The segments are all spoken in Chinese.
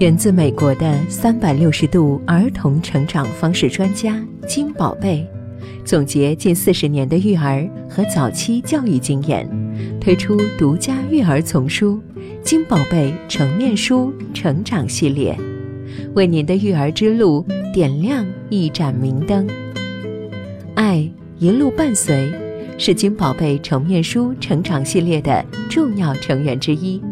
源自美国的三百六十度儿童成长方式专家金宝贝，总结近四十年的育儿和早期教育经验，推出独家育儿丛书《金宝贝成面书成长系列》，为您的育儿之路点亮一盏明灯。爱一路伴随，是金宝贝成面书成长系列的重要成员之一。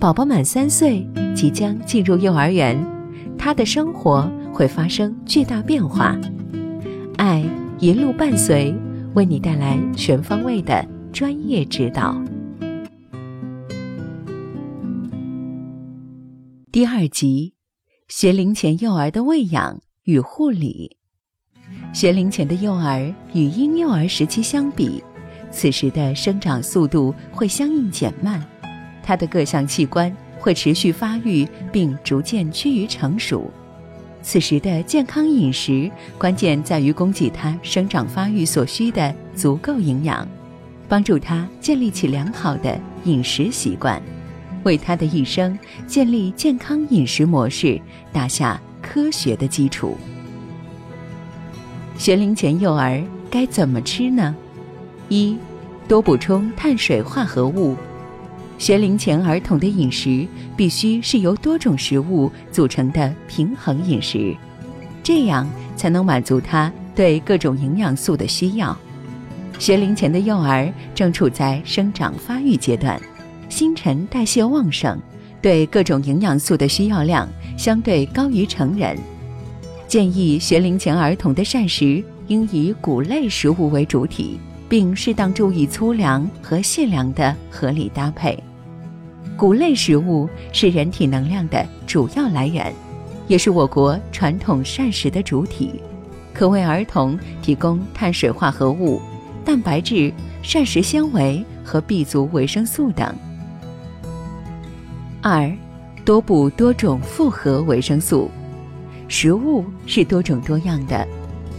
宝宝满三岁，即将进入幼儿园，他的生活会发生巨大变化。爱一路伴随，为你带来全方位的专业指导。第二集：学龄前幼儿的喂养与护理。学龄前的幼儿与婴幼儿时期相比，此时的生长速度会相应减慢。他的各项器官会持续发育，并逐渐趋于成熟。此时的健康饮食关键在于供给他生长发育所需的足够营养，帮助他建立起良好的饮食习惯，为他的一生建立健康饮食模式打下科学的基础。学龄前幼儿该怎么吃呢？一，多补充碳水化合物。学龄前儿童的饮食必须是由多种食物组成的平衡饮食，这样才能满足他对各种营养素的需要。学龄前的幼儿正处在生长发育阶段，新陈代谢旺盛，对各种营养素的需要量相对高于成人。建议学龄前儿童的膳食应以谷类食物为主体，并适当注意粗粮和细粮的合理搭配。谷类食物是人体能量的主要来源，也是我国传统膳食的主体，可为儿童提供碳水化合物、蛋白质、膳食纤维和 B 族维生素等。二，多补多种复合维生素。食物是多种多样的，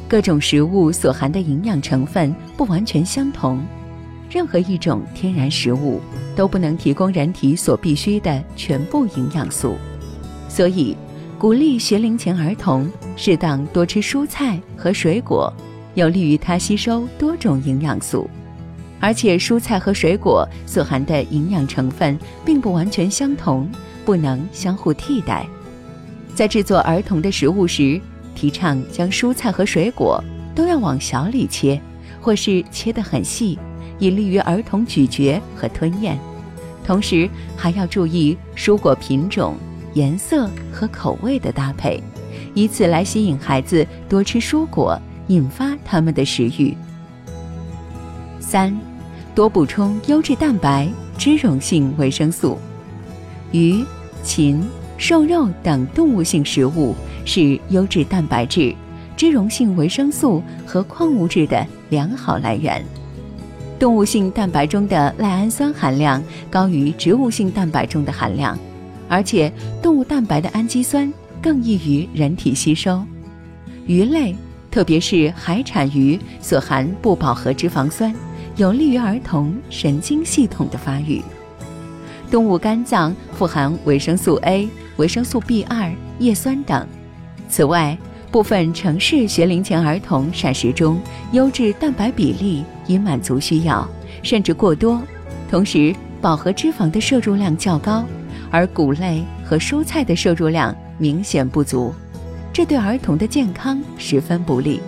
各种食物所含的营养成分不完全相同。任何一种天然食物都不能提供人体所必需的全部营养素，所以鼓励学龄前儿童适当多吃蔬菜和水果，有利于他吸收多种营养素。而且蔬菜和水果所含的营养成分并不完全相同，不能相互替代。在制作儿童的食物时，提倡将蔬菜和水果都要往小里切，或是切得很细。以利于儿童咀嚼和吞咽，同时还要注意蔬果品种、颜色和口味的搭配，以此来吸引孩子多吃蔬果，引发他们的食欲。三，多补充优质蛋白、脂溶性维生素。鱼、禽、瘦肉等动物性食物是优质蛋白质、脂溶性维生素和矿物质的良好来源。动物性蛋白中的赖氨酸含量高于植物性蛋白中的含量，而且动物蛋白的氨基酸更易于人体吸收。鱼类，特别是海产鱼所含不饱和脂肪酸，有利于儿童神经系统的发育。动物肝脏富含维生素 A、维生素 B2、叶酸等。此外，部分城市学龄前儿童膳食中优质蛋白比例以满足需要，甚至过多，同时饱和脂肪的摄入量较高，而谷类和蔬菜的摄入量明显不足，这对儿童的健康十分不利。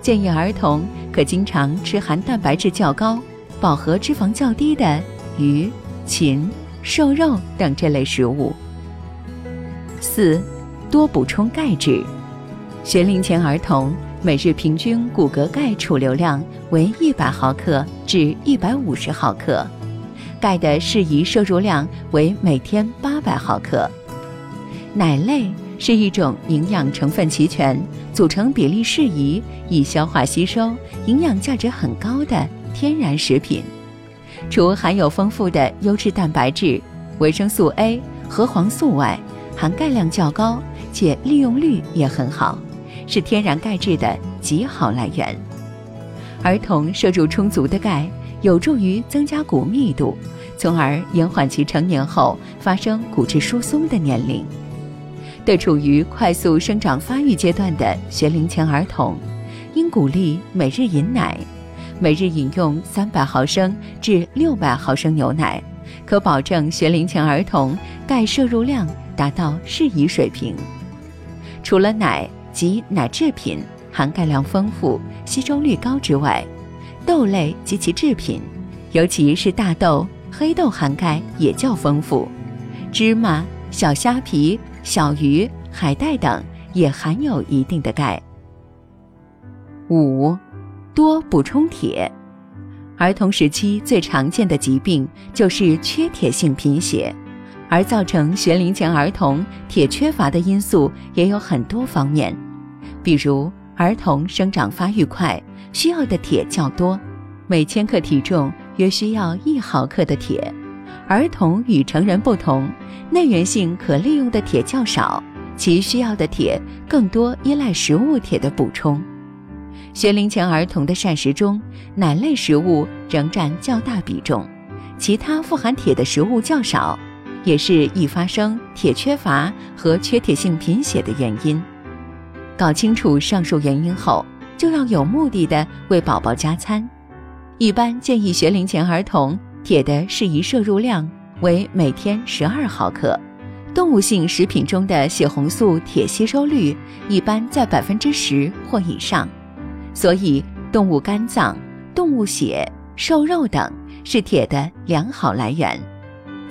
建议儿童可经常吃含蛋白质较高、饱和脂肪较低的鱼、禽、瘦肉等这类食物。四，多补充钙质。学龄前儿童每日平均骨骼钙储留量为一百毫克至一百五十毫克，钙的适宜摄入量为每天八百毫克。奶类是一种营养成分齐全、组成比例适宜、易消化吸收、营养价值很高的天然食品。除含有丰富的优质蛋白质、维生素 A 和黄素外，含钙量较高，且利用率也很好。是天然钙质的极好来源。儿童摄入充足的钙，有助于增加骨密度，从而延缓其成年后发生骨质疏松的年龄。对处于快速生长发育阶段的学龄前儿童，应鼓励每日饮奶，每日饮用三百毫升至六百毫升牛奶，可保证学龄前儿童钙摄入量达到适宜水平。除了奶及奶制品含钙量丰富、吸收率高之外，豆类及其制品，尤其是大豆、黑豆含钙也较丰富，芝麻、小虾皮、小鱼、海带等也含有一定的钙。五，多补充铁。儿童时期最常见的疾病就是缺铁性贫血，而造成学龄前儿童铁缺乏的因素也有很多方面，比如儿童生长发育快。需要的铁较多，每千克体重约需要一毫克的铁。儿童与成人不同，内源性可利用的铁较少，其需要的铁更多依赖食物铁的补充。学龄前儿童的膳食中，奶类食物仍占较大比重，其他富含铁的食物较少，也是易发生铁缺乏和缺铁性贫血的原因。搞清楚上述原因后。就要有目的的为宝宝加餐，一般建议学龄前儿童铁的适宜摄入量为每天十二毫克。动物性食品中的血红素铁吸收率一般在百分之十或以上，所以动物肝脏、动物血、瘦肉等是铁的良好来源，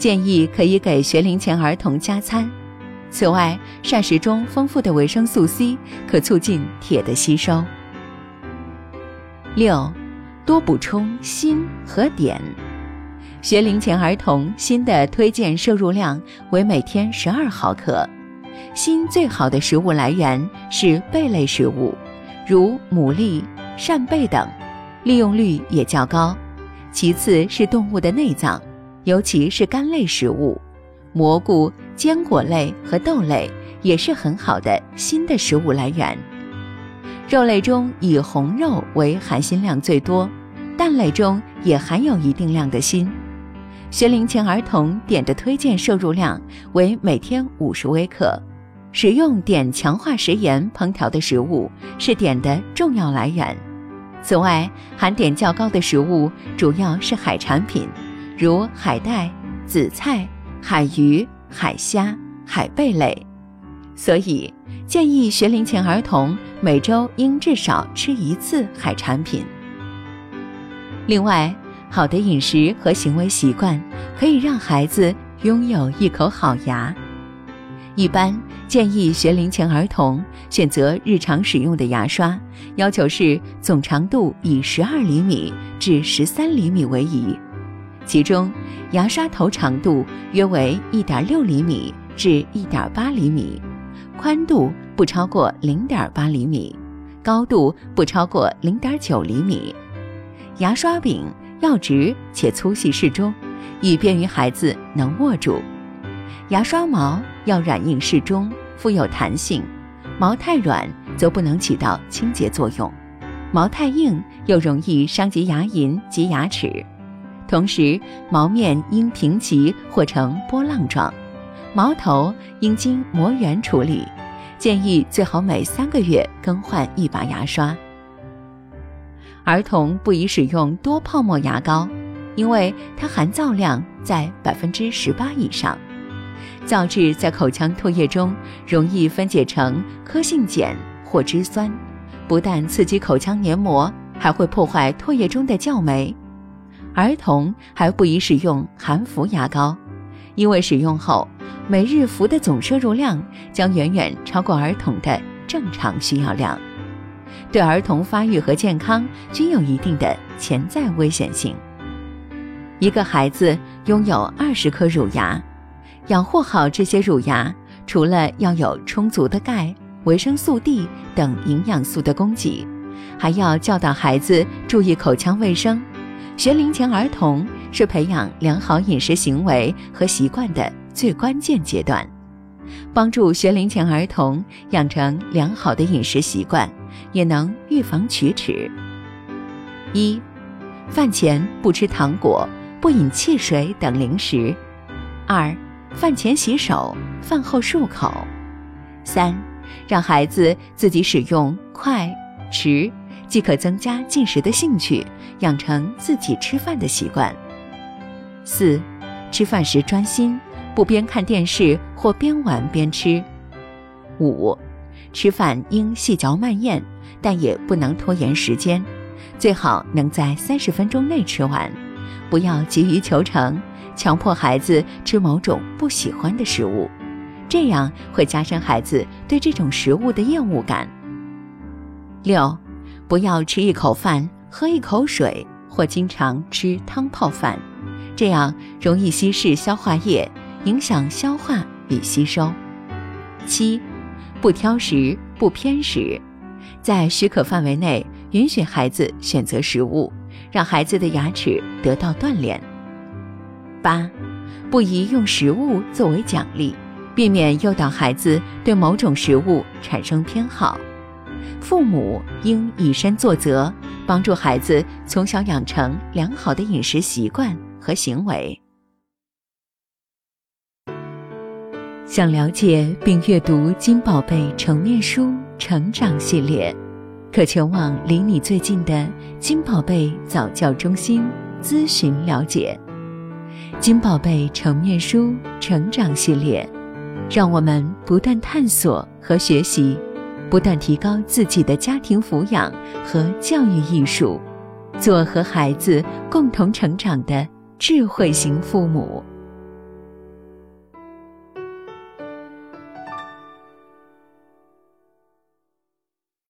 建议可以给学龄前儿童加餐。此外，膳食中丰富的维生素 C 可促进铁的吸收。六，多补充锌和碘。学龄前儿童锌的推荐摄入量为每天十二毫克。锌最好的食物来源是贝类食物，如牡蛎、扇贝等，利用率也较高。其次是动物的内脏，尤其是干类食物，蘑菇、坚果类和豆类也是很好的锌的食物来源。肉类中以红肉为含锌量最多，蛋类中也含有一定量的锌。学龄前儿童碘的推荐摄入量为每天五十微克，使用碘强化食盐烹调的食物是碘的重要来源。此外，含碘较高的食物主要是海产品，如海带、紫菜、海鱼、海虾、海贝类。所以，建议学龄前儿童每周应至少吃一次海产品。另外，好的饮食和行为习惯可以让孩子拥有一口好牙。一般建议学龄前儿童选择日常使用的牙刷，要求是总长度以十二厘米至十三厘米为宜，其中牙刷头长度约为一点六厘米至一点八厘米。宽度不超过零点八厘米，高度不超过零点九厘米。牙刷柄要直且粗细适中，以便于孩子能握住。牙刷毛要软硬适中，富有弹性。毛太软则不能起到清洁作用，毛太硬又容易伤及牙龈及牙齿。同时，毛面应平齐或呈波浪状。毛头应经磨圆处理，建议最好每三个月更换一把牙刷。儿童不宜使用多泡沫牙膏，因为它含皂量在百分之十八以上，皂质在口腔唾液中容易分解成颗性碱或脂酸，不但刺激口腔黏膜，还会破坏唾液中的酵酶。儿童还不宜使用含氟牙膏，因为使用后。每日氟的总摄入量将远远超过儿童的正常需要量，对儿童发育和健康均有一定的潜在危险性。一个孩子拥有二十颗乳牙，养护好这些乳牙，除了要有充足的钙、维生素 D 等营养素的供给，还要教导孩子注意口腔卫生。学龄前儿童是培养良好饮食行为和习惯的。最关键阶段，帮助学龄前儿童养成良好的饮食习惯，也能预防龋齿。一，饭前不吃糖果，不饮汽水等零食。二，饭前洗手，饭后漱口。三，让孩子自己使用筷、匙，即可增加进食的兴趣，养成自己吃饭的习惯。四，吃饭时专心，不边看电视或边玩边吃。五，吃饭应细嚼慢咽，但也不能拖延时间，最好能在三十分钟内吃完，不要急于求成，强迫孩子吃某种不喜欢的食物。这样会加深孩子对这种食物的厌恶感。六，不要吃一口饭喝一口水，或经常吃汤泡饭，这样容易稀释消化液，影响消化与吸收。七，不挑食不偏食，在许可范围内允许孩子选择食物，让孩子的牙齿得到锻炼。八，不宜用食物作为奖励。避免诱导孩子对某种食物产生偏好，父母应以身作则，帮助孩子从小养成良好的饮食习惯和行为。想了解并阅读金宝贝成面书成长系列，可前往离你最近的金宝贝早教中心咨询了解。金宝贝成面书成长系列。让我们不断探索和学习，不断提高自己的家庭抚养和教育艺术，做和孩子共同成长的智慧型父母。